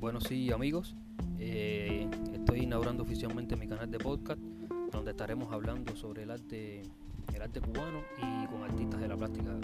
Bueno, sí, amigos, eh, estoy inaugurando oficialmente mi canal de podcast, donde estaremos hablando sobre el arte, el arte cubano y con artistas de la plástica.